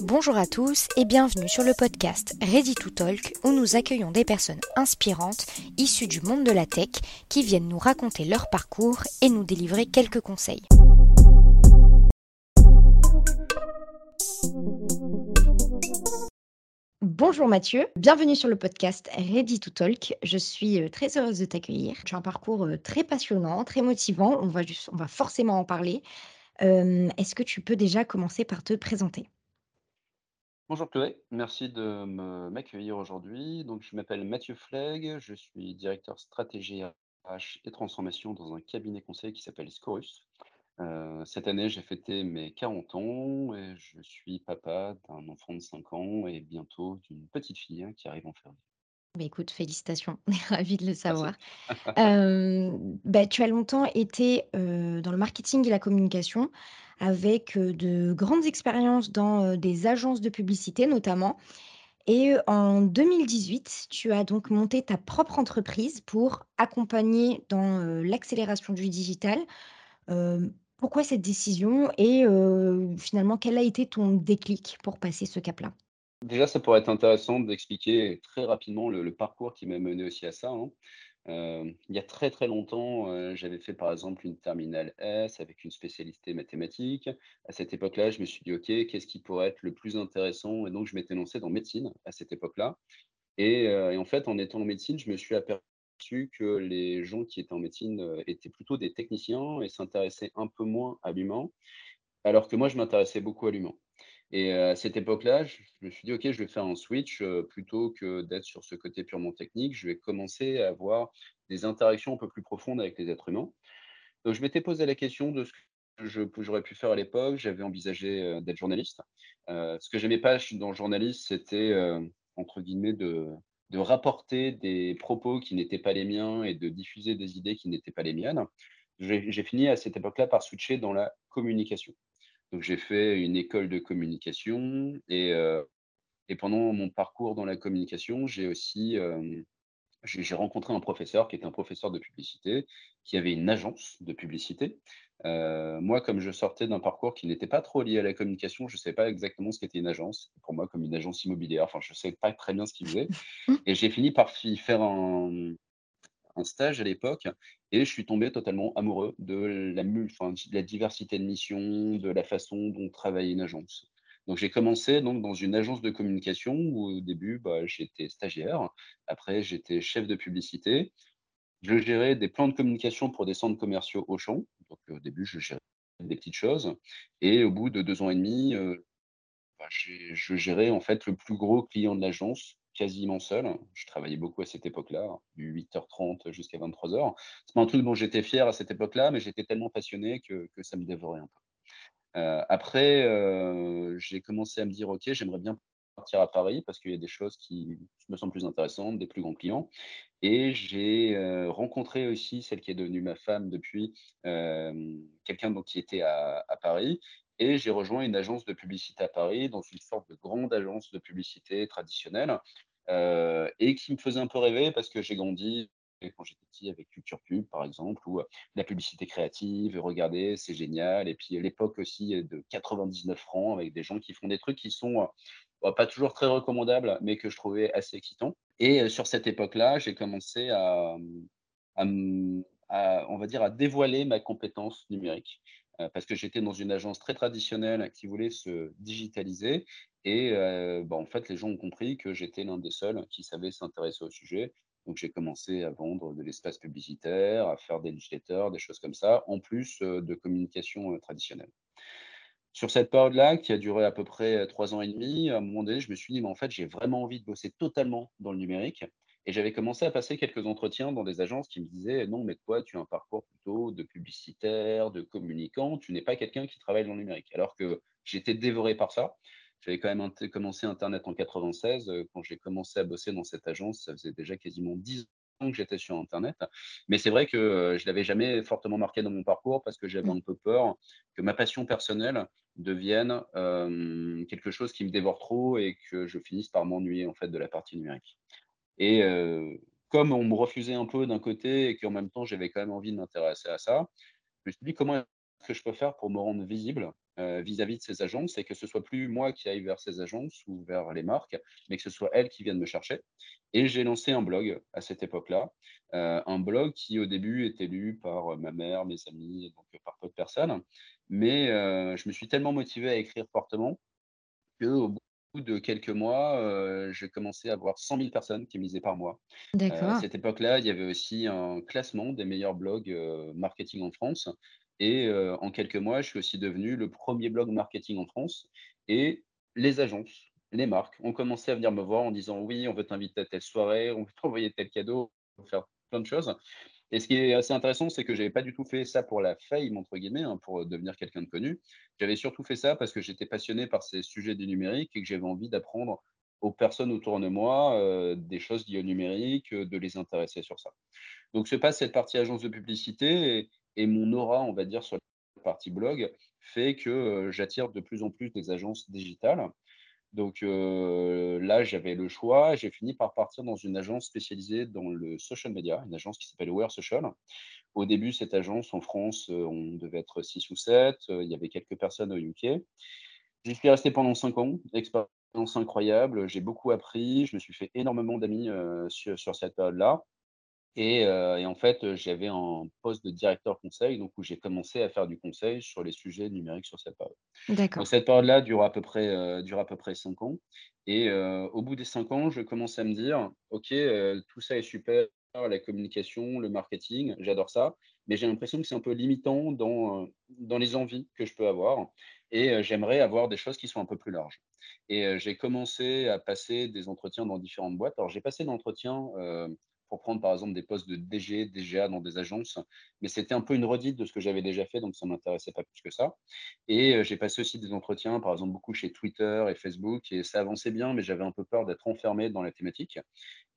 Bonjour à tous et bienvenue sur le podcast Ready to Talk où nous accueillons des personnes inspirantes issues du monde de la tech qui viennent nous raconter leur parcours et nous délivrer quelques conseils. Bonjour Mathieu, bienvenue sur le podcast Ready to Talk. Je suis euh, très heureuse de t'accueillir. Tu as un parcours euh, très passionnant, très motivant. On va, forcément en parler. Euh, est-ce que tu peux déjà commencer par te présenter? Bonjour Chloé, merci de m'accueillir aujourd'hui. Donc, je m'appelle Mathieu Flegg, je suis directeur stratégie RH et transformation dans un cabinet conseil qui s'appelle Scorus. Euh, cette année, j'ai fêté mes 40 ans et je suis papa d'un enfant de 5 ans et bientôt d'une petite fille hein, qui arrive en février. Bah, écoute, félicitations, on est ravis de le savoir. Bah, tu as longtemps été dans le marketing et la communication avec de grandes expériences dans des agences de publicité notamment. Et en 2018, tu as donc monté ta propre entreprise pour accompagner dans l'accélération du digital. pourquoi cette décision et finalement, quel a été ton déclic pour passer ce cap-là? Déjà, ça pourrait être intéressant d'expliquer très rapidement le, parcours qui m'a mené aussi à ça. hein. Euh, il y a très très longtemps, euh, j'avais fait par exemple une terminale S avec une spécialité mathématiques. À cette époque-là, je me suis dit, OK, qu'est-ce qui pourrait être le plus intéressant? Et donc, je m'étais lancé dans médecine à cette époque-là. Et, euh, et en fait, en étant en médecine, je me suis aperçu que les gens qui étaient en médecine étaient plutôt des techniciens et s'intéressaient un peu moins à l'humain, alors que moi, je m'intéressais beaucoup à l'humain. Et à cette époque-là, je me suis dit, OK, je vais faire un switch plutôt que d'être sur ce côté purement technique. Je vais commencer à avoir des interactions un peu plus profondes avec les êtres humains. Donc, je m'étais posé la question de ce que j'aurais pu faire à l'époque. J'avais envisagé d'être journaliste. ce que j'aimais pas dans le journaliste, c'était, entre guillemets, de rapporter des propos qui n'étaient pas les miens et de diffuser des idées qui n'étaient pas les miennes. J'ai fini à cette époque-là par switcher dans la communication. Donc j'ai fait une école de communication et, euh, et pendant mon parcours dans la communication, j'ai aussi euh, j'ai rencontré un professeur qui était un professeur de publicité, qui avait une agence de publicité. Euh, moi, comme je sortais d'un parcours qui n'était pas trop lié à la communication, je ne savais pas exactement ce qu'était une agence. Pour moi, comme une agence immobilière, enfin, je ne savais pas très bien ce qu'il faisait. Et j'ai fini par faire un, un stage à l'époque et je suis tombé totalement amoureux de la, de la diversité de missions, de la façon dont travaillait une agence. Donc j'ai commencé donc dans une agence de communication où au début bah, j'étais stagiaire, après j'étais chef de publicité, je gérais des plans de communication pour des centres commerciaux au champ. Donc au début je gérais des petites choses et au bout de deux ans et demi, euh, bah, je gérais en fait le plus gros client de l'agence quasiment seul. Je travaillais beaucoup à cette époque-là, du 8h30 jusqu'à 23h. C'est pas un truc dont j'étais fier à cette époque-là, mais j'étais tellement passionné que, ça me dévorait un peu. Euh, après, euh, j'ai commencé à me dire, OK, j'aimerais bien partir à Paris parce qu'il y a des choses qui me semblent plus intéressantes, des plus grands clients. Et j'ai euh, rencontré aussi celle qui est devenue ma femme depuis, quelqu'un qui était à Paris et j'ai rejoint une agence de publicité à Paris, dans une sorte de grande agence de publicité traditionnelle, euh, et qui me faisait un peu rêver parce que j'ai grandi quand j'étais petit avec Culture Pub, par exemple, ou euh, la publicité créative, regardez, c'est génial. Et puis l'époque aussi de 99 francs avec des gens qui font des trucs qui sont euh, pas toujours très recommandables, mais que je trouvais assez excitants. Et sur cette époque-là, j'ai commencé à, à, on va dire, à dévoiler ma compétence numérique. Euh, parce que j'étais dans une agence très traditionnelle qui voulait se digitaliser. Et euh, bah, en fait, les gens ont compris que j'étais l'un des seuls qui savait s'intéresser au sujet. Donc, j'ai commencé à vendre de l'espace publicitaire, à faire des newsletters, des choses comme ça, en plus euh, de communication traditionnelle. Sur cette période-là, qui a duré à peu près trois ans et demi, à un moment donné, je me suis dit, mais en fait, j'ai vraiment envie de bosser totalement dans le numérique. Et j'avais commencé à passer quelques entretiens dans des agences qui me disaient non, mais toi, tu as un parcours plutôt de publicitaire, de communicant, tu n'es pas quelqu'un qui travaille dans le numérique. Alors que j'étais dévoré par ça. J'avais quand même commencé Internet en 96. Quand j'ai commencé à bosser dans cette agence, ça faisait déjà quasiment 10 ans que j'étais sur Internet. Mais c'est vrai que je ne l'avais jamais fortement marqué dans mon parcours parce que j'avais mmh. un peu peur que ma passion personnelle devienne quelque chose qui me dévore trop et que je finisse par m'ennuyer en fait de la partie numérique. Et comme on me refusait un peu d'un côté et qu'en même temps j'avais quand même envie de m'intéresser à ça, je me suis dit comment est-ce que je peux faire pour me rendre visible vis-à-vis de ces agences? Et que ce soit plus moi qui aille vers ces agences ou vers les marques, mais que ce soit elles qui viennent me chercher et j'ai lancé un blog à cette époque-là, un blog qui au début était lu par, ma mère, mes amis, donc heu, par peu de personnes. Mais je me suis tellement motivé à écrire fortement qu'au bout de quelques mois, heu, j'ai commencé à avoir 100 000 personnes qui me lisaient par mois. Heu, à D'accord, cette époque-là, il y avait aussi un classement des meilleurs blogs, heu, marketing en France et en quelques mois, je suis aussi devenu le premier blog marketing en France et les agences, les marques ont commencé à venir me voir en disant: «Oui, on veut t'inviter à telle soirée, on veut t'envoyer tel cadeau, on veut faire plein de choses». Et ce qui est assez intéressant, c'est que j'avais pas du tout fait ça pour la «fame» entre guillemets, hein, pour, devenir quelqu'un de connu. J'avais surtout fait ça parce que j'étais passionné par ces sujets du numérique et que j'avais envie d'apprendre aux personnes autour de moi, heu, des choses liées au numérique, heu, de les intéresser sur ça. Donc se passe cette partie agence de publicité et mon aura, on va dire, sur la partie blog fait que, heu, j'attire de plus en plus des agences digitales donc heu, là, j'avais le choix. J'ai fini par partir dans une agence spécialisée dans le social media, une agence qui s'appelle Aware Social. Au début, cette agence en France, heu, on devait être 6 ou 7. heu, il y avait quelques personnes au UK. J'y suis resté pendant 5 ans, expérience incroyable, j'ai beaucoup appris, je me suis fait énormément d'amis, sur sur cette période-là et heu et en fait, j'avais un poste de directeur conseil, donc où j'ai commencé à faire du conseil sur les sujets numériques sur cette période. D'accord, cette période-là dure à peu près, dure à peu près 5 ans et au bout des 5 ans, je commence à me dire: «OK, tout ça est super, la communication, le marketing, j'adore ça, mais j'ai l'impression que c'est un peu limitant dans, dans les envies que je peux avoir et j'aimerais avoir des choses qui sont un peu plus larges» et j'ai commencé à passer des entretiens dans différentes boîtes. Alors j'ai passé l'entretien, heu, prendre par exemple des postes de DG, DGA dans des agences, mais c'était un peu une redite de ce que j'avais déjà fait, donc ça m'intéressait pas plus que ça. Et heu, j'ai passé aussi des entretiens, par exemple, beaucoup chez Twitter et Facebook et ça avançait bien, mais j'avais un peu peur d'être enfermé dans la thématique.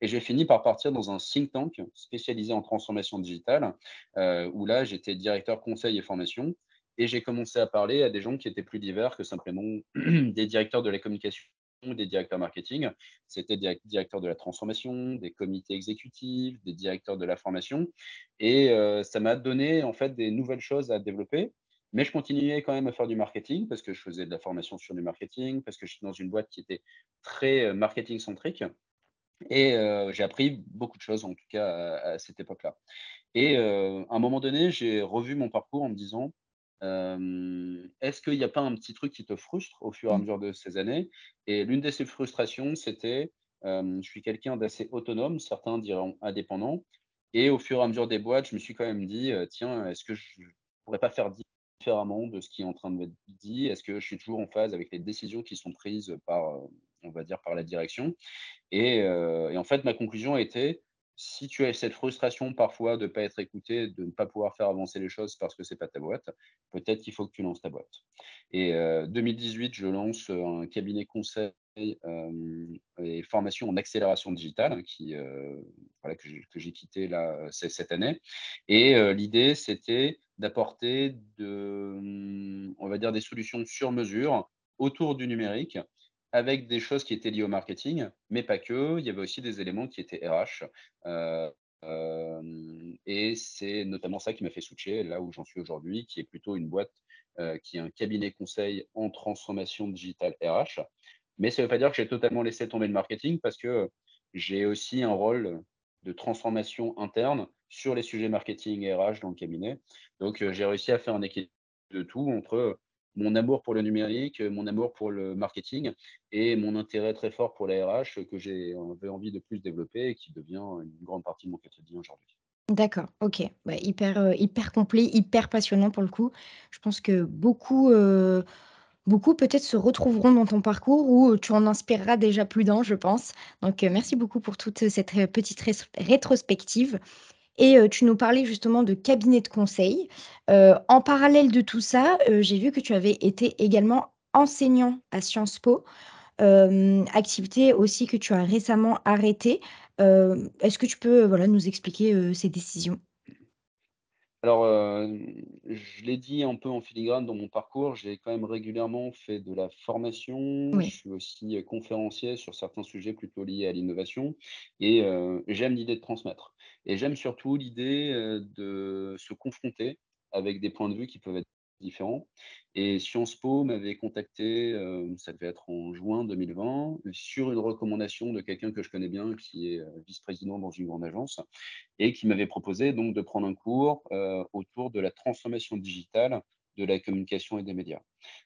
Et j'ai fini par partir dans un think tank spécialisé en transformation digitale, heu, où là, j'étais directeur conseil et formation et j'ai commencé à parler à des gens qui étaient plus divers que simplement des directeurs de la communication, des directeurs marketing. C'était des directeurs de la transformation, des comités exécutifs, des directeurs de la formation. Et heu, ça m'a donné, en fait, des nouvelles choses à développer. Mais je continuais quand même à faire du marketing parce que je faisais de la formation sur du marketing, parce que je suis dans une boîte qui était très, heu, marketing centrique et heu, j'ai appris beaucoup de choses en tout cas à cette époque-là. Et à un moment donné, j'ai revu mon parcours en me disant: «Hem, est-ce qu'il n'y a pas un petit truc qui te frustre au fur et à mmh, mesure de ces années?» et l'une de ces frustrations, c'était, je suis quelqu'un d'assez autonome, certains diront indépendant et au fur et à mesure des boîtes, je me suis quand même dit, «Tiens, est-ce que je pourrais pas faire différemment de ce qui est en train de m'être dit? Est-ce que je suis toujours en phase avec les décisions qui sont prises par, on va dire par la direction?» et et en fait, ma conclusion a été: «Si tu as cette frustration parfois de ne pas être écouté, de ne pas pouvoir faire avancer les choses parce que c'est pas ta boîte, peut-être qu'il faut que tu lances ta boîte» et heu, 2018, je lance, un cabinet conseil, hem et formation en accélération digitale qui, heu, voilà, que j'ai quitté là, cette année. Et l'idée, c'était d'apporter de, mmh, on va dire des solutions sur mesure autour du numérique avec des choses qui étaient liées au marketing, mais pas que. Il y avait aussi des éléments qui étaient RH, heu, hem et c'est notamment ça qui m'a fait switcher là où j'en suis aujourd'hui, qui est plutôt une boîte, heu, qui est un cabinet conseil en transformation digitale RH. Mais ça ne veut pas dire que j'ai totalement laissé tomber le marketing parce que j'ai aussi un rôle de transformation interne sur les sujets marketing et RH dans le cabinet. Donc, j'ai réussi à faire un équilibre de tout entre, mon amour pour le numérique, mon amour pour le marketing et mon intérêt très fort pour la RH que j'ai envie de plus développer et qui devient une grande partie de mon quotidien aujourd'hui. d'accord, OK. Bah, hyper, heu, hyper complet, hyper passionnant pour le coup. Je pense que beaucoup, heu, beaucoup peut-être se retrouveront dans ton parcours ou, heu, tu en inspireras déjà plus d'un, je pense. Donc, merci beaucoup pour toute, cette, petite rétrospective. Et heu, tu nous parlais justement de cabinet de conseil. Heu, en parallèle de tout ça, heu, j'ai vu que tu avais été également enseignant à Sciences Po, activité aussi que tu as récemment arrêtée. Est-ce que tu peux, voilà, nous expliquer, ces décisions? Alors, je l'ai dit un peu en filigrane dans mon parcours, j'ai quand même régulièrement fait de la formation. Je suis aussi, conférencier sur certains sujets plutôt liés à l'innovation et j'aime l'idée de transmettre et j'aime surtout l'idée, heu, de se confronter avec des points de vue qui peuvent être différents et Sciences Po m'avait contacté, heu, ça devait être en juin 2020, sur une recommandation de quelqu'un que je connais bien, qui est, heu, vice-président dans une grande agence et qui m'avait proposé donc de prendre un cours, autour de la transformation digitale de la communication et des médias.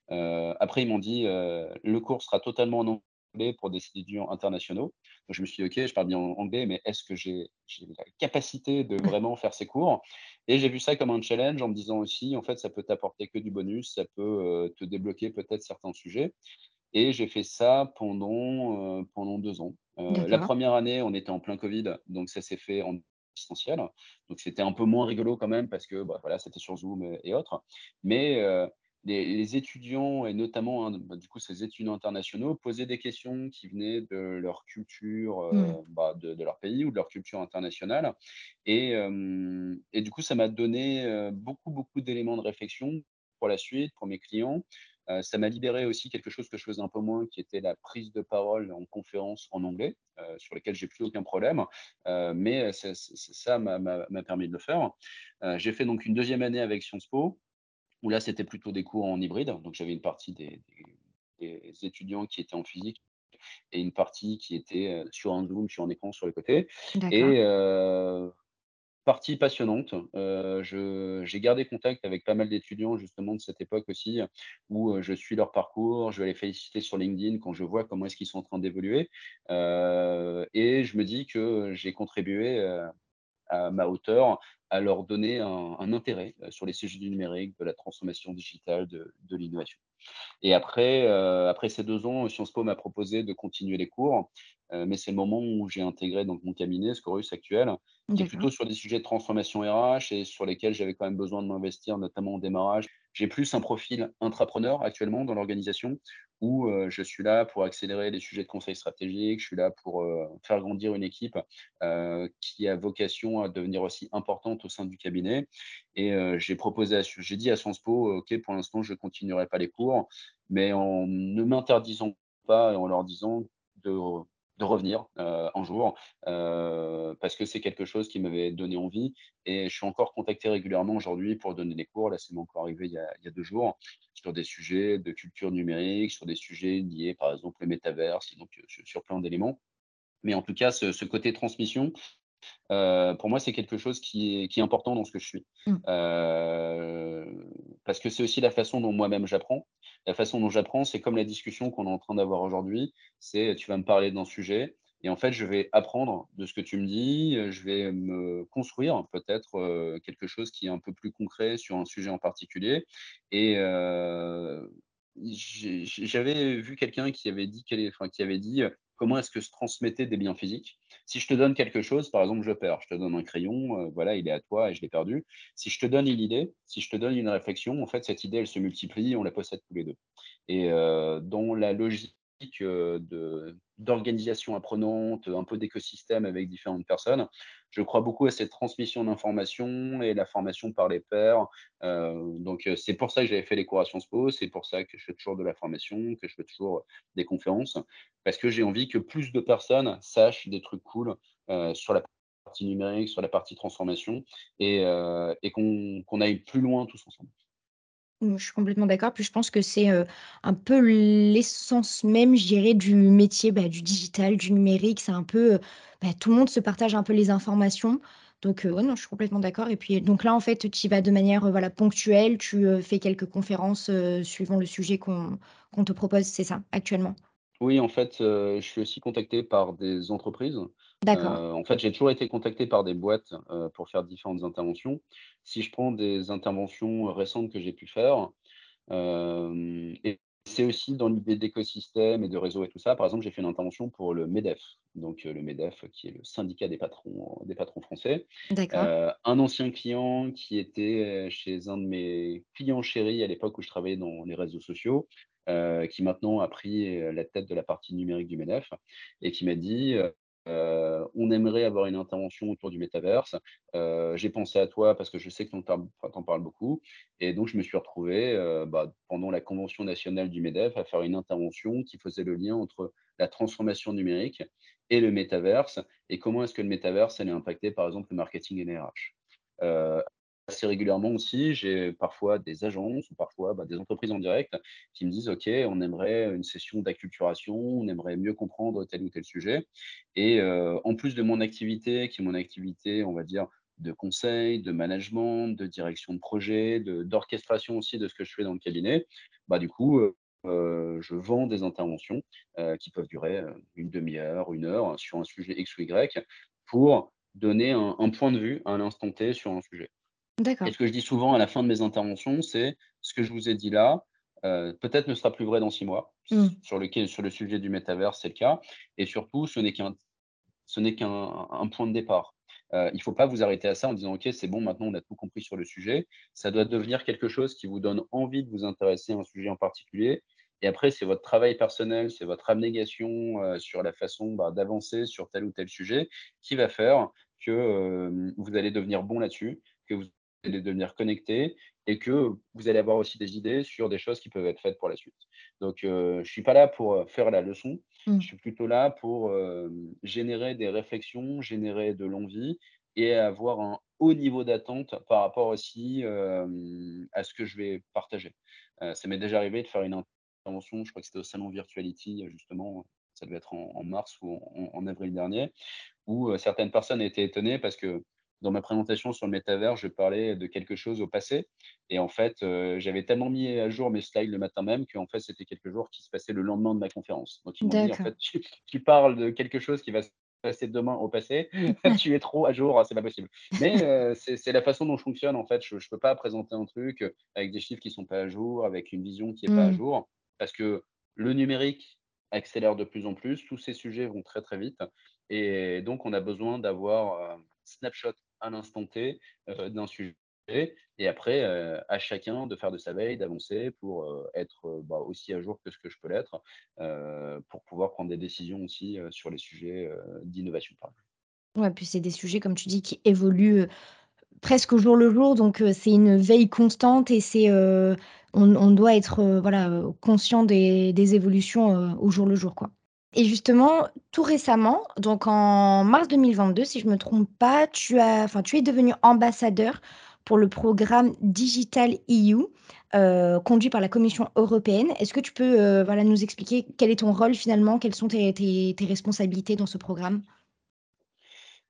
Après ils m'ont dit, «Le cours sera totalement en anglais pour des étudiants internationaux». Donc je me suis dit: «OK, je parle bien an anglais, mais est-ce que j'ai la capacité de vraiment faire ces cours?» et j'ai vu ça comme un challenge en me disant aussi: «En fait, ça peut t'apporter que du bonus, ça peut, heu, te débloquer peut-être certains sujets» et j'ai fait ça pendant, heu, pendant 2 ans. Heu, la première année, on était en plein covid, donc ça s'est fait en distanciel. Donc c'était un peu moins rigolo quand même parce que, bah, voilà, c'était sur Zoom et et autres. Mais, les les étudiants et notamment, hein, bah, du coup, ces étudiants internationaux posaient des questions qui venaient de leur culture, Mmh. heu, bah, de de leur pays ou de leur culture internationale et du coup, ça m'a donné, beaucoup, beaucoup d'éléments de réflexion pour la suite, pour mes clients. Ça m'a libéré aussi quelque chose que je faisais un peu moins, qui était la prise de parole en conférence en anglais, sur lesquelles j'ai plus aucun problème. Mais ça m'a permis de le faire. J'ai fait donc une deuxième année avec Sciences Po, où là, c'était plutôt des cours en hybride. Donc j'avais une partie des des des étudiants qui étaient en physique et une partie qui était, sur un Zoom, sur un écran sur les côtés et Partie passionnante, je j'ai gardé contact avec pas mal d'étudiants justement de cette époque aussi, où, je suis leur parcours, je vais les féliciter sur LinkedIn quand je vois comment est-ce qu'ils sont en train d'évoluer, et je me dis que j'ai contribué, à ma hauteur, à leur donner un intérêt, heu, sur les sujets du numérique, de la transformation digitale, de l'innovation. Et après, heu, après ces 2 ans, Sciences Po m'a proposé de continuer les cours, heu, mais c'est le moment où j'ai intégré donc mon cabinet, Scorus actuel, qui est plutôt sur des sujets de transformation RH et sur lesquels j'avais quand même besoin de m'investir, notamment au démarrage. J'ai plus un profil intrapreneur actuellement dans l'organisation où, heu, je suis là pour accélérer les sujets de conseil stratégique, je suis là pour, faire grandir une équipe, qui a vocation à devenir aussi importante au sein du cabinet et j'ai proposé j'ai dit à Sciences Po: «OK, pour l'instant, je continuerai pas les cours, mais en ne m'interdisant pas et en leur disant de revenir, un jour, parce que c'est quelque chose qui m'avait donné envie et je suis encore contacté régulièrement aujourd'hui pour donner des cours. Là, c'est encore arrivé il y a 2 jours, sur des sujets de culture numérique, sur des sujets liés, par exemple, au métaverse et donc sur plein d'éléments. Mais en tout cas, ce côté transmission, Heu, pour moi, c'est quelque chose qui est qui est important dans ce que je suis. Mmh. Heu, parce que c'est aussi la façon dont moi-même j'apprends. La façon dont j'apprends, c'est comme la discussion qu'on est en train d'avoir aujourd'hui. C'est, tu vas me parler d'un sujet et en fait, je vais apprendre de ce que tu me dis, je vais me construire peut-être, heu, quelque chose qui est un peu plus concret sur un sujet en particulier et j'avais vu quelqu'un qui avait dit enfin, qui avait dit, «Comment est-ce que se transmettaient des biens physiques?» Si je te donne quelque chose, par exemple, je perds. Je te donne un crayon, heu, voilà, il est à toi et je l'ai perdu. Si je te donne une idée, si je te donne une réflexion, en fait, cette idée, elle se multiplie, on la possède tous les 2. Et heu, dans la logique, d'organisation apprenante, un peu d'écosystème avec différentes personnes, je crois beaucoup à cette transmission d'informations et la formation par les pairs. Heu, donc heu, c'est pour ça que j'avais fait les cours à Sciences Po, c'est pour ça que je fais toujours de la formation, que je fais toujours des conférences. Parce que j'ai envie que plus de personnes sachent des trucs cool, sur la partie numérique, sur la partie transformation et et qu'on qu'on aille plus loin tous ensemble. Mmh, je suis complètement d'accord. Puis je pense que c'est, un peu l'essence même, je dirais, du métier, bah, du digital, du numérique. C'est un peu, bah, tout le monde se partage un peu les informations. Donc, non, je suis complètement d'accord et puis donc là, en fait, tu vas de manière, voilà, ponctuelle. Tu, fais quelques conférences, suivant le sujet qu'on qu'on te propose, c'est ça, actuellement? Oui, en fait, heu, je suis aussi contacté par des entreprises. D'accord, en fait, j'ai toujours été contacté par des boîtes, heu, pour faire différentes interventions. Si je prends des interventions récentes que j'ai pu faire, et c'est aussi dans l'idée d'écosystème et de réseau et tout ça. Par exemple, j'ai fait une intervention pour le MEDEF, donc le MEDEF qui est le syndicat des patrons des patrons français. d'accord. Un ancien client qui était, chez un de mes clients chéris à l'époque où je travaillais dans les réseaux sociaux, qui maintenant a pris, heu, la tête de la partie numérique du MEDEF et qui m'a dit, «Heu, on aimerait avoir une intervention autour du métaverse. J'ai pensé à toi parce que je sais que tu en parles beaucoup et donc je me suis retrouvé, bah, pendant la convention nationale du MEDEF à faire une intervention qui faisait le lien entre la transformation numérique et le métaverse et comment est-ce que le métaverse allait impacter, par exemple, le marketing et les. Assez régulièrement aussi, j'ai parfois des agences ou parfois, bah, des entreprises en direct qui me disent: «OK, on aimerait une session d'acculturation, on aimerait mieux comprendre tel ou tel sujet» et heu, en plus de mon activité, qui est mon activité, on va dire, de conseil, de management, de direction de projet, d'orchestration aussi de ce que je fais dans le cabinet, bah, du coup, heu heu, je vends des interventions, qui peuvent durer, heu, 1/2 heure, 1 heure sur un sujet X ou Y pour donner un un point de vue à l'instant T sur un sujet. Et ce que je dis souvent à la fin de mes interventions, c'est: «Ce que je vous ai dit là, heu, peut-être ne sera plus vrai dans 6 mois». Mmh. Sur lequel sur le sujet du métavers, c'est le cas et surtout ce n'est qu'un ce n'est qu'un un point de départ. Heu, il ne faut pas vous arrêter à ça en disant: «OK, c'est bon, maintenant on a tout compris sur le sujet». Ça doit devenir quelque chose qui vous donne envie de vous intéresser à un sujet en particulier et après c'est votre travail personnel, c'est votre abnégation, heu, sur la façon, bah, d'avancer sur tel ou tel sujet qui va faire que, vous allez devenir bon là-dessus, que vous allez devenir connecté et que vous allez avoir aussi des idées sur des choses qui peuvent être faites pour la suite. Donc heu, je ne suis pas là pour, heu, faire la leçon, Mmh. je suis plutôt là pour, hem, générer des réflexions, générer de l'envie et avoir un haut niveau d'attente par rapport aussi, à ce que je vais partager. Ça m'est déjà arrivé de faire une intervention, je crois que c'était au salon Virtuality, justement, ça devait être en en mars ou en en avril dernier, où, certaines personnes étaient étonnées parce que dans ma présentation sur le métavers, je parlais de quelque chose au passé et en fait, heu, j'avais tellement mis à jour mes slides le matin même qu'en fait, c'était quelque chose qui se passait le lendemain de ma conférence. Donc ils m'ont dit: «En fait, tu tu parles de quelque chose qui va se passer demain au passé, tu es trop à jour, c'est pas possible». Mais heu, c'est la façon dont je fonctionne en fait. Je je peux pas présenter un truc, avec des chiffres qui sont pas à jour, avec une vision qui est pas à Mmh. jour parce que le numérique accélère de plus en plus, tous ces sujets vont très, très vite et donc on a besoin d'avoir, heu, snapshot à l'instant T, heu, d'un sujet et après, heu, à chacun de faire de sa veille, d'avancer pour, heu, être, bah, aussi à jour que ce que je peux l'être, pour pouvoir prendre des décisions aussi, sur les sujets, d'innovation. Ouais, puis c'est des sujets, comme tu dis, qui évoluent, presque au jour le jour, donc c'est une veille constante et c'est, on doit être, voilà, conscient des des évolutions, au jour le jour, quoi. Et justement, tout récemment, donc en mars 2022, si je me trompe pas, tu as enfin, tu es devenu ambassadeur pour le programme Digital EU, heu, conduit par la Commission européenne. Est-ce que tu peux, heu, voilà, nous expliquer quel est ton rôle finalement? Quelles sont tes responsabilités dans ce programme?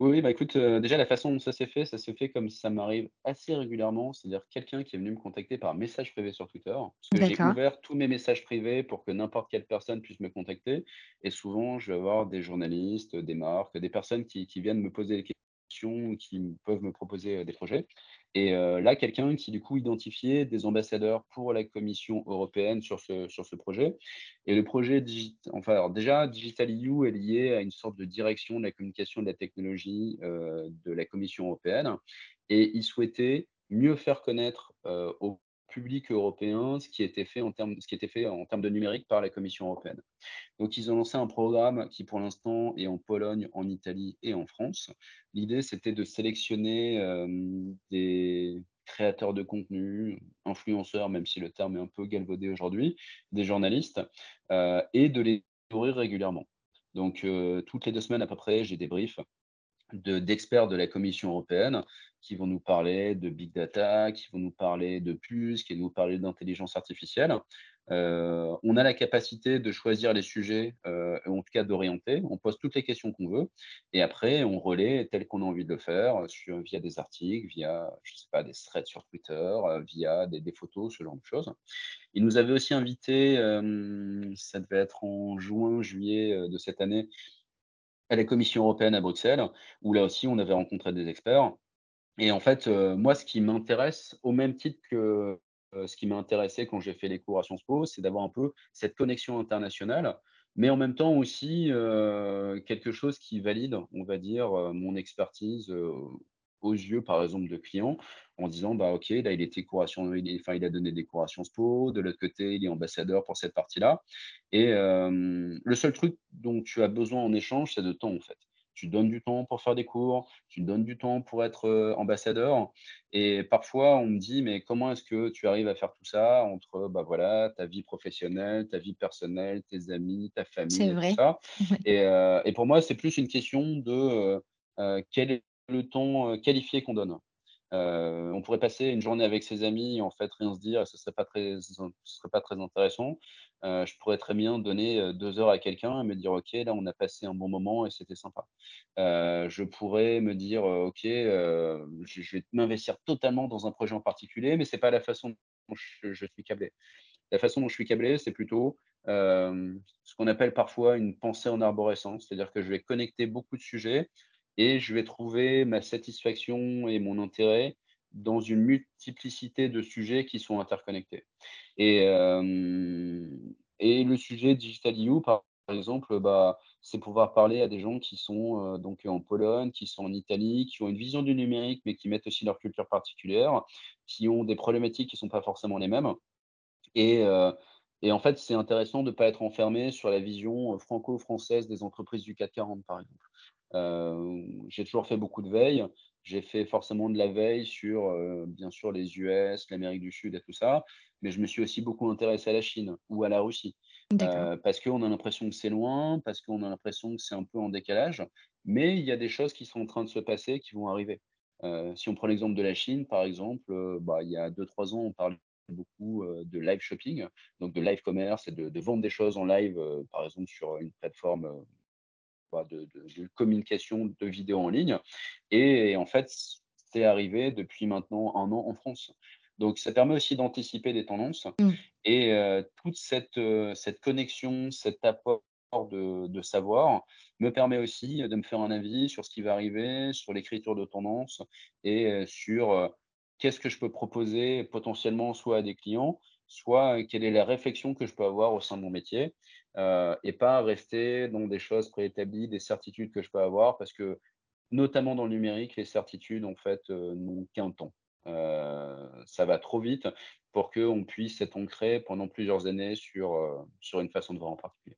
Oui, bah, écoute, heu, déjà la façon dont ça s'est fait, ça s'est fait comme ça m'arrive assez régulièrement, c'est-à-dire quelqu'un qui est venu me contacter par message privé sur Twitter, parce que j'ai D'accord. ouvert tous mes messages privés pour que n'importe quelle personne puisse me contacter. Et souvent je vais avoir des journalistes, des marques, des personnes qui qui viennent me poser des questions ou qui peuvent me proposer, heu, des projets et heu, là, quelqu'un qui du coup identifiait des ambassadeurs pour la Commission européenne sur ce sur ce projet. Et le projet enfin, alors déjà, Digital EU est lié à une sorte de direction de la communication de la technologie, heu, de la Commission européenne. Et ils souhaitaient mieux faire connaître, heu, au public européen ce qui était fait en termes ce qui était fait en termes de numérique par la Commission européenne. Donc ils ont lancé un programme qui, pour l'instant, est en Pologne, en Italie et en France. L'idée, c'était de sélectionner, hem, des créateurs de contenu, influenceurs, même si le terme est un peu galvaudé aujourd'hui, des journalistes, heu et de les nourrir régulièrement. Donc heu, toutes les 2 semaines à peu près, j'ai des briefs de d'experts de la Commission européenne qui vont nous parler de big data, qui vont nous parler de puces, qui vont nous parler d'intelligence artificielle. Heu, on a la capacité de choisir les sujets, ou en tout cas d'orienter. On pose toutes les questions qu'on veut et après on relaie tel qu'on a envie de le faire sur via des articles, via, je sais pas, des threads sur Twitter, via des photos, ce genre de choses. Ils nous avaient aussi invités, hem, ça devait être en juin, juillet, de cette année, à la Commission européenne à Bruxelles, où là aussi on avait rencontré des experts et en fait, moi ce qui m'intéresse au même titre que, ce qui m'a intéressé quand j'ai fait les cours à Sciences Po, c'est d'avoir un peu cette connexion internationale, mais en même temps aussi, quelque chose qui valide, on va dire, mon expertise, aux yeux, par exemple, de clients, en disant: «Bah, OK, là, il était il a donné des cours à Sciences Po, de l'autre côté, il est ambassadeur pour cette partie-là» et le seul truc dont tu as besoin en échange, c'est de temps, en fait. Tu donnes du temps pour faire des cours, tu donnes du temps pour être, heu, ambassadeur et parfois on me dit: «Mais comment est-ce que tu arrives à faire tout ça entre, bah, voilà, ta vie professionnelle, ta vie personnelle, tes amis, ta C'est famille tout vrai. ça?» Ouais. et heu et pour moi, c'est plus une question de, heu, quel est le temps, qualifié qu'on donne. On pourrait passer une journée avec ses amis, en fait, rien se dire et ce serait pas très ce serait pas très intéressant. Heu, je pourrais très bien donner, heu, 2 heures à quelqu'un et me dire: «OK, là, on a passé un bon moment et c'était sympa». Heu, je pourrais me dire, «OK, je vais m'investir totalement dans un projet en particulier», mais c'est pas la façon dont je je suis câblé. La façon dont je suis câblé, c'est plutôt, ce qu'on appelle parfois une pensée en arborescence. C'est-à-dire que je vais connecter beaucoup de sujets et je vais trouver ma satisfaction et mon intérêt dans une multiplicité de sujets qui sont interconnectés. Et et le sujet Digital EU, par exemple, bah, c'est pouvoir parler à des gens qui sont, heu, donc en Pologne, qui sont en Italie, qui ont une vision du numérique, mais qui mettent aussi leur culture particulière, qui ont des problématiques qui ne sont pas forcément les mêmes. Et et en fait, c'est intéressant de ne pas être enfermé sur la vision, franco-française des entreprises du CAC 40, par exemple. J'ai toujours fait beaucoup de veille. J'ai fait forcément de la veille sur, heu, bien sûr les US, l'Amérique du Sud et tout ça, mais je me suis aussi beaucoup intéressé à la Chine ou à la Russie. Heu, parce qu'on a l'impression que c'est loin, parce qu'on a l'impression que c'est un peu en décalage, mais il y a des choses qui sont en train de se passer, qui vont arriver. Heu, si on prend l'exemple de la Chine, par exemple, bah, il y a deux trois ans, on parlait beaucoup, de live shopping, donc de live commerce et de de vendre des choses en live, par exemple sur une plateforme, de de de communication de vidéos en ligne et en fait, c'est arrivé depuis maintenant un an en France. Donc ça permet aussi d'anticiper des tendances Mmh. et heu, toute cette, heu, cette connexion, cet apport de de savoir me permet aussi de me faire un avis sur ce qui va arriver, sur l'écriture de tendance et heu, sur, qu'est-ce que je peux proposer potentiellement soit à des clients, soit euh, quelle est la réflexion que je peux avoir au sein de mon métier, heu et pas rester dans des choses préétablies, des certitudes que je peux avoir parce que, notamment dans le numérique, les certitudes en fait, heu, n'ont qu'un temps. Heu, ça va trop vite pour qu'on puisse être ancré pendant plusieurs années sur, heu, sur une façon de voir en particulier.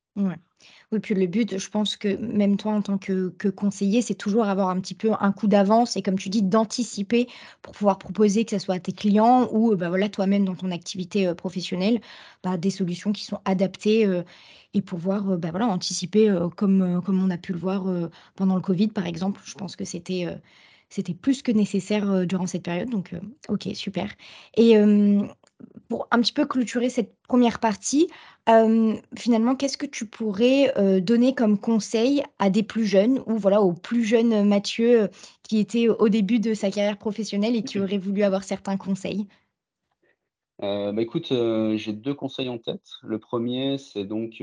Oui, puis le but, je pense que même toi en tant que conseiller, c'est toujours avoir un petit peu un coup d'avance et comme tu dis, d'anticiper pour pouvoir proposer, que ça soit à tes clients ou, heu, bah, voilà, toi-même dans ton activité, professionnelle, bah, des solutions qui sont adaptées, et pouvoir, bah, voilà, anticiper, comme, comme on a pu le voir, pendant le covid, par exemple. Je pense que c'était, c'était plus que nécessaire, heu, durant cette période donc, heu, OK, super et pour un petit peu clôturer cette première partie, finalement, qu'est-ce que tu pourrais, heu, donner comme conseil à des plus jeunes ou voilà, au plus jeune, Mathieu, qui était au début de sa carrière professionnelle et qui aurait voulu avoir certains conseils? Bah, écoute, j'ai 2 conseils en tête. Le premier, c'est donc,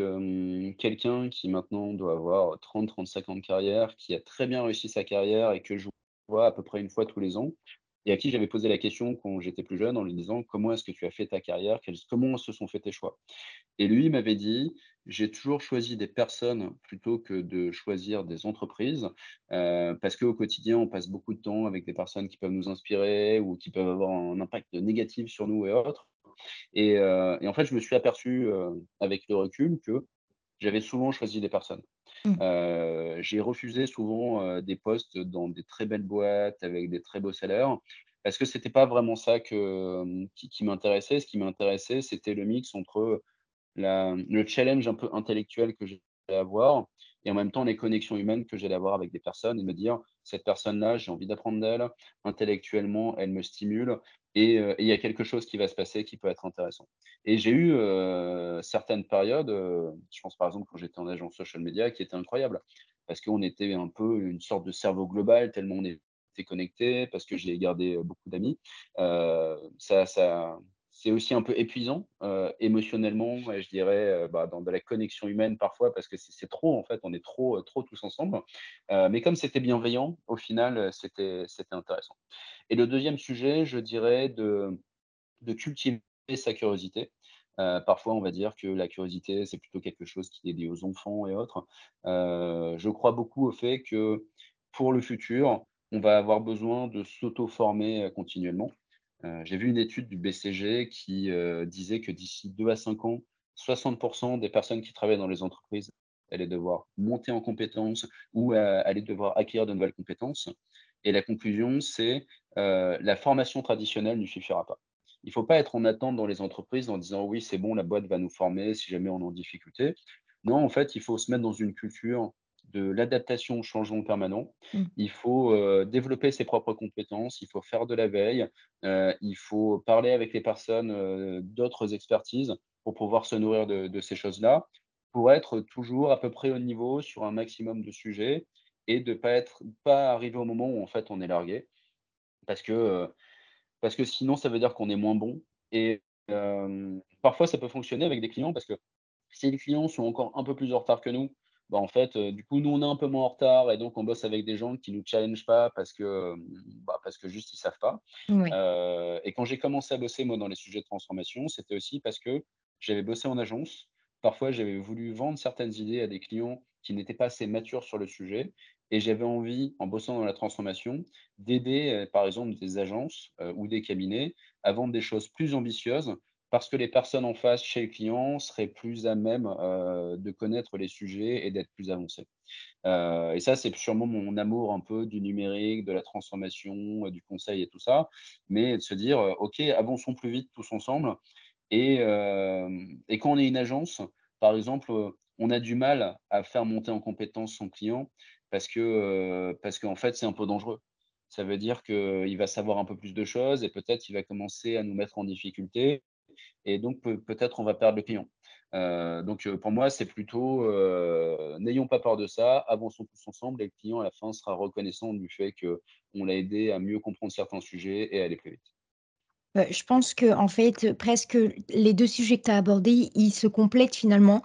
quelqu'un qui maintenant doit avoir 30-35 ans de carrière, qui a très bien réussi sa carrière et que je à peu près une fois tous les ans et à qui j'avais posé la question quand j'étais plus jeune en lui disant: «Comment est-ce que tu as fait ta carrière? Comment se sont faits tes choix?» et lui, m'avait dit: «J'ai toujours choisi des personnes plutôt que de choisir des entreprises, heu, parce qu'au quotidien, on passe beaucoup de temps avec des personnes qui peuvent nous inspirer ou qui peuvent avoir un impact négatif sur nous et autres» Et et en fait, je me suis aperçu, heu, avec le recul que j'avais souvent choisi des personnes. Mmh. Heu, j'ai refusé souvent, heu, des postes dans des très belles boîtes avec des très beaux salaires parce que c'était pas vraiment ça que, hem, qui qui m'intéressait. Ce qui m'intéressait, c'était le mix entre la le challenge un peu intellectuel que j'allais avoir et en même temps les connexions humaines que j'allais avoir avec des personnes et me dire: «Cette personne-là, j'ai envie d'apprendre d'elle, intellectuellement, elle me stimule et heu, et il y a quelque chose qui va se passer qui peut être intéressant». Et j'ai eu, heu, certaines périodes, heu, je pense par exemple quand j'étais en agence social media qui étaient incroyables. Parce qu'on était un peu une sorte de cerveau global tellement on était connectés, parce que j'ai gardé, beaucoup d'amis. Ça ça c'est aussi un peu épuisant, heu, émotionnellement et je dirais, heu, bah, dans de la connexion humaine parfois parce que c'est trop en fait, on est trop, heu, trop tous ensemble. Heu, mais comme c'était bienveillant, au final, c'était intéressant. Et le deuxième sujet, je dirais de de cultiver sa curiosité. Parfois, on va dire que la curiosité, c'est plutôt quelque chose qui est lié aux enfants et autres. Je crois beaucoup au fait que, pour le futur, on va avoir besoin de s'auto-former, continuellement. Heu, j'ai vu une étude du BCG qui, heu, disait que d'ici 2 à 5 ans, 60% des personnes qui travaillent dans les entreprises allaient devoir monter en compétences ou, heu, allaient devoir acquérir de nouvelles compétences et la conclusion, c'est, heu, la formation traditionnelle ne suffira pas. Il ne faut pas être en attente dans les entreprises en disant: «Oui, c'est bon, la boîte va nous former si jamais on est en difficulté». Non, en fait, il faut se mettre dans une culture de l'adaptation au changement permanent. Mmh. Il faut, heu, développer ses propres compétences, il faut faire de la veille, heu, il faut parler avec les personnes, heu, d'autres expertises pour pouvoir se nourrir de de ces choses-là, pour être toujours à peu près au niveau sur un maximum de sujets et de pas être pas arriver au moment où en fait on est largué. Parce que, parce que sinon ça veut dire qu'on est moins bon et parfois ça peut fonctionner avec des clients parce que si les clients sont encore un peu plus en retard que nous, bah, en fait, heu, du coup, nous, on est un peu moins en retard et donc on bosse avec des gens qui nous challengent pas parce que, hem, bah, parce que juste ils savent pas. Heu et quand j'ai commencé à bosser, moi, dans les sujets de transformation, c'était aussi parce que j'avais bossé en agence. Parfois, j'avais voulu vendre certaines idées à des clients qui n'étaient pas assez matures sur le sujet et j'avais envie, en bossant dans la transformation, d'aider, par exemple, des agences, ou des cabinets à vendre des choses plus ambitieuses parce que les personnes en face, chez le client, seraient plus à même, heu, de connaître les sujets et d'être plus avancées. Heu et ça, c'est sûrement mon amour un peu du numérique, de la transformation, heu, du conseil et tout ça. Mais de se dire, «OK, avançons plus vite tous ensemble» et quand on est une agence, par exemple, on a du mal à faire monter en compétence son client parce que, parce qu'en fait, c'est un peu dangereux. Ça veut dire qu'il va savoir un peu plus de choses et peut-être il va commencer à nous mettre en difficulté et donc peut peut-être on va perdre le client. Heu, donc heu, pour moi, c'est plutôt, heu, n'ayons pas peur de ça, avançons tous ensemble et le client à la fin sera reconnaissant du fait qu'on l'a aidé à mieux comprendre certains sujets et à aller plus vite. Je pense qu'en fait, presque les 2 sujets que tu as abordés, ils se complètent finalement.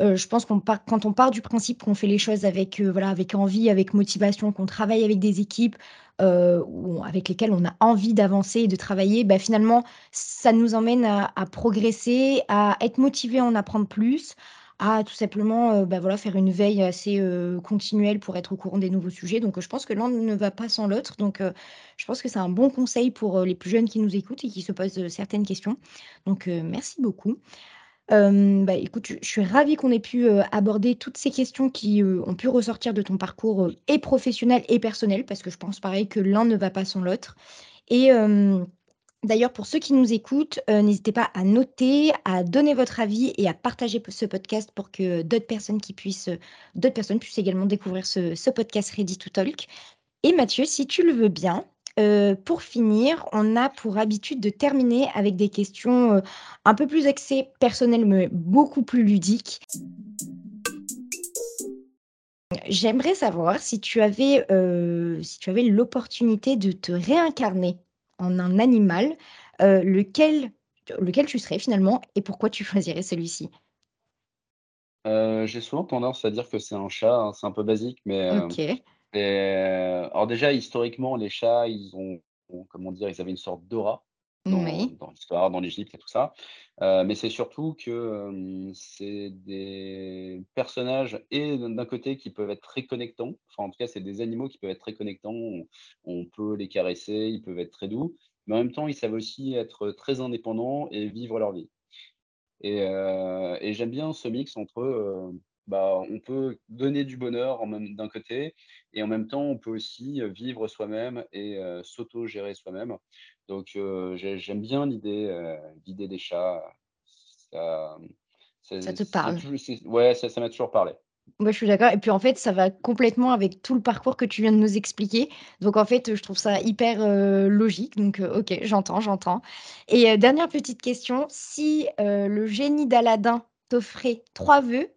Heu, je pense qu'on part quand on part du principe qu'on fait les choses avec, heu, voilà, avec envie, avec motivation, qu'on travaille avec des équipes, où avec lesquelles on a envie d'avancer et de travailler, bah, finalement, ça nous emmène à progresser, à être motivé à en apprendre plus, à tout simplement, heu, bah, voilà, faire une veille assez, continuelle pour être au courant des nouveaux sujets. Donc, je pense que l'un ne va pas sans l'autre. Donc, je pense que c'est un bon conseil pour, les plus jeunes qui nous écoutent et qui se posent, certaines questions. Donc, merci beaucoup. Bah, écoute, je suis ravie qu'on ait pu, aborder toutes ces questions qui, ont pu ressortir de ton parcours, et professionnel et personnel, parce que je pense pareil que l'un ne va pas sans l'autre et d'ailleurs pour ceux qui nous écoutent, n'hésitez pas à noter, à donner votre avis et à partager ce podcast pour que d'autres personnes puissent, également découvrir ce podcast Ready to Talk. Et Mathieu, si tu le veux bien, heu, pour finir, on a pour habitude de terminer avec des questions, heu, un peu plus axées personnelles, mais beaucoup plus ludiques. J'aimerais savoir si tu avais, heu, si tu avais l'opportunité de te réincarner en un animal, lequel lequel tu serais finalement et pourquoi tu choisirais celui-ci? J'ai souvent tendance à dire que c'est un chat, hein, c'est un peu basique, mais heu OK, et heu, alors déjà historiquement, les chats, ils ont ont comment dire? Ils avaient une sorte d'aura dans oui, dans l'histoire, dans l'Égypte et tout ça. Heu, mais c'est surtout que, c'est des personnages et d'un côté qui peuvent être très connectants, enfin en tout cas, c'est des animaux qui peuvent être très connectants. On on peut les caresser, ils peuvent être très doux, mais en même temps, ils savent aussi être très indépendants et vivre leur vie. Et heu et j'aime bien ce mix entre, bah, on peut donner du bonheur en même d'un côté et en même temps, on peut aussi, heu, vivre soi-même et heu, s'auto-gérer soi-même. Donc j'ai j'aime bien l'idée, des chats. Ça, ça te parle? toujours ouais, ça ça m'a toujours parlé. Moi, je suis d'accord et puis, en fait, ça va complètement avec tout le parcours que tu viens de nous expliquer. Donc, en fait, je trouve ça hyper, logique. Donc, OK, j'entends, j'entends et dernière petite question, si, le génie d'Aladin t'offrait 3 vœux,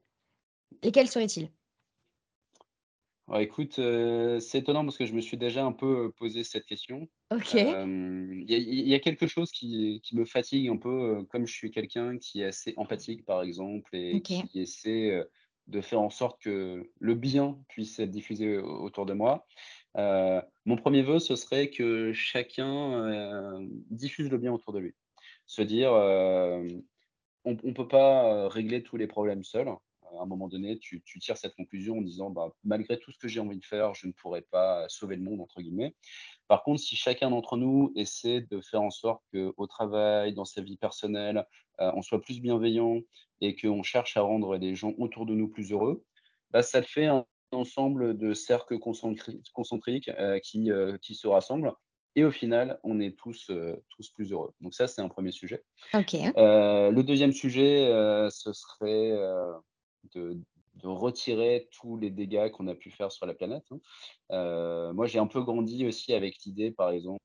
lesquels seraient-ils? Écoute, heu, c'est étonnant parce que je me suis déjà un peu, heu, posé cette question. OK, Hem, il y a il y a quelque chose qui qui me fatigue un peu, comme je suis quelqu'un qui est assez empathique, par exemple, et qui essaie, de faire en sorte que le bien puisse être diffusé au autour de moi. Mon premier vœu, ce serait que chacun, diffuse le bien autour de lui. Se dire, on ne peut pas, régler tous les problèmes seul. À un moment donné, tu tu tires cette conclusion en disant: «Bah, malgré tout ce que j'ai envie de faire, je ne pourrai pas "sauver le monde" entre guillemets». Par contre, si chacun d'entre nous essaie de faire en sorte qu'au travail, dans sa vie personnelle, heu, on soit plus bienveillant et qu'on cherche à rendre les gens autour de nous plus heureux, bah, ça te fait un ensemble de cercles concentri concentriques, qui, heu, qui se rassemblent et au final, on est tous, plus heureux. Donc ça, c'est un premier sujet. Le deuxième sujet, ce serait, de de retirer tous les dégâts qu'on a pu faire sur la planète, hein. Heu, moi, j'ai un peu grandi aussi avec l'idée, par exemple,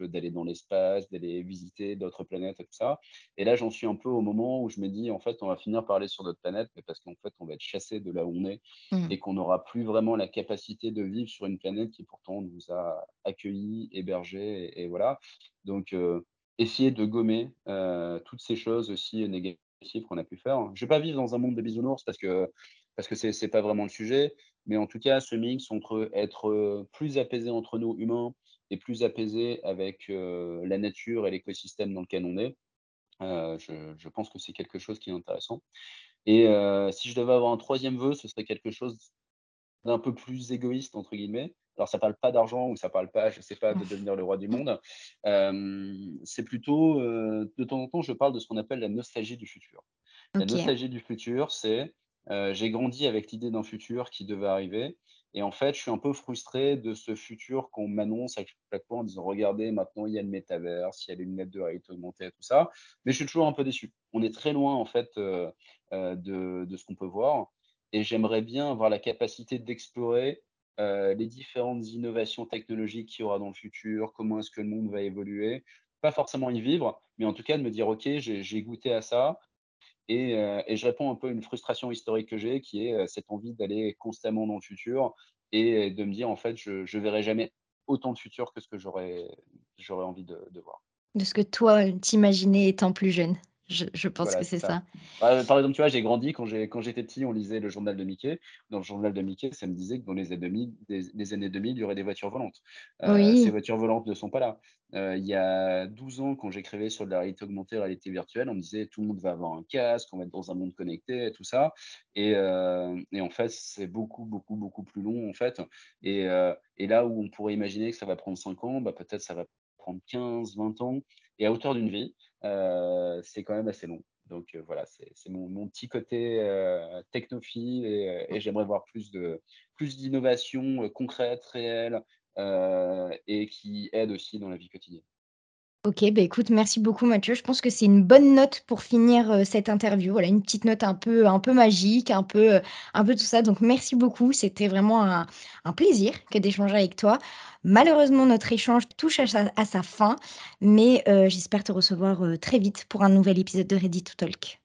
d'aller dans l'espace, d'aller visiter d'autres planètes et tout ça et là, j'en suis un peu au moment où je me dis: «En fait, on va finir par aller sur d'autres planètes, mais parce qu'en fait, on va être chassé de là où on est Mmh. et qu'on n'aura plus vraiment la capacité de vivre sur une planète qui pourtant nous a accueillis, hébergés et et voilà». Donc heu, essayer de gommer, heu, toutes ces choses aussi négatives qu'on a pu faire. Je vais pas vivre dans un monde de bisounours parce que parce que pas vraiment le sujet, mais en tout cas, ce mix entre être, heu, plus apaisé entre nous humains et plus apaisé avec, heu, la nature et l'écosystème dans lequel on est, heu, je je pense que c'est quelque chose qui est intéressant et si je devais avoir un troisième vœu, ce serait quelque chose d'un peu plus «égoïste» entre guillemets. Alors ça parle pas d'argent ou ça parle pas, je sais pas, de devenir le roi du monde. Hem, c'est plutôt, heu, de temps en temps, je parle de ce qu'on appelle la nostalgie du futur. La nostalgie du futur, c'est, heu, j'ai grandi avec l'idée d'un futur qui devait arriver et en fait, je suis un peu frustré de ce futur qu'on m'annonce à chaque fois en disant: «Regardez, maintenant il y a le métaverse, il y a les lunettes de réalité augmentée tout ça». Mais je suis toujours un peu déçu. On est très loin en fait, de ce qu'on peut voir et j'aimerais bien avoir la capacité d'explorer, heu, les différentes innovations technologiques qu'il y aura dans le futur, comment est-ce que le monde va évoluer. Pas forcément y vivre, mais en tout cas de me dire: «OK, j'ai goûté à ça, et heu et je réponds un peu à une frustration historique que j'ai qui est, heu, cette envie d'aller constamment dans le futur et de me dire: «En fait, je je verrai jamais autant de futur que ce que j'aurais envie de de voir». De ce que toi, t'imaginais étant plus jeune. Je je pense Voilà, que c'est ça. ça. Par exemple, tu vois, j'ai grandi quand j'étais petit, on lisait le journal de Mickey. Dans le journal de Mickey, ça me disait que dans les années 2000 des les années 2000, il y aurait des voitures volantes. Heu, ces voitures volantes ne sont pas là. Heu, il y a 12 ans, quand j'écrivais sur de la réalité augmentée, réalité virtuelle, on me disait: «Tout le monde va avoir un casque, on va être dans un monde connecté et tout ça» et heu et en fait, c'est beaucoup, beaucoup, beaucoup plus long, en fait et là où on pourrait imaginer que ça va prendre 5 ans, bah, peut-être ça va prendre 15-20 ans et à hauteur d'une vie, c'est quand même assez long. Donc heu, voilà, c'est mon petit côté, heu, technophile et j'aimerais voir plus de plus d'innovations, concrètes, réelles, et qui aident aussi dans la vie quotidienne. OK, bah, écoute, merci beaucoup Mathieu. Je pense que c'est une bonne note pour finir, heu, cette interview. Voilà, une petite note un peu un peu magique, un peu, heu, un peu tout ça. Donc merci beaucoup. C'était vraiment un plaisir que d'échanger avec toi. Malheureusement, notre échange touche à sa fin, mais heu, j'espère te recevoir, très vite pour un nouvel épisode de Ready to Talk.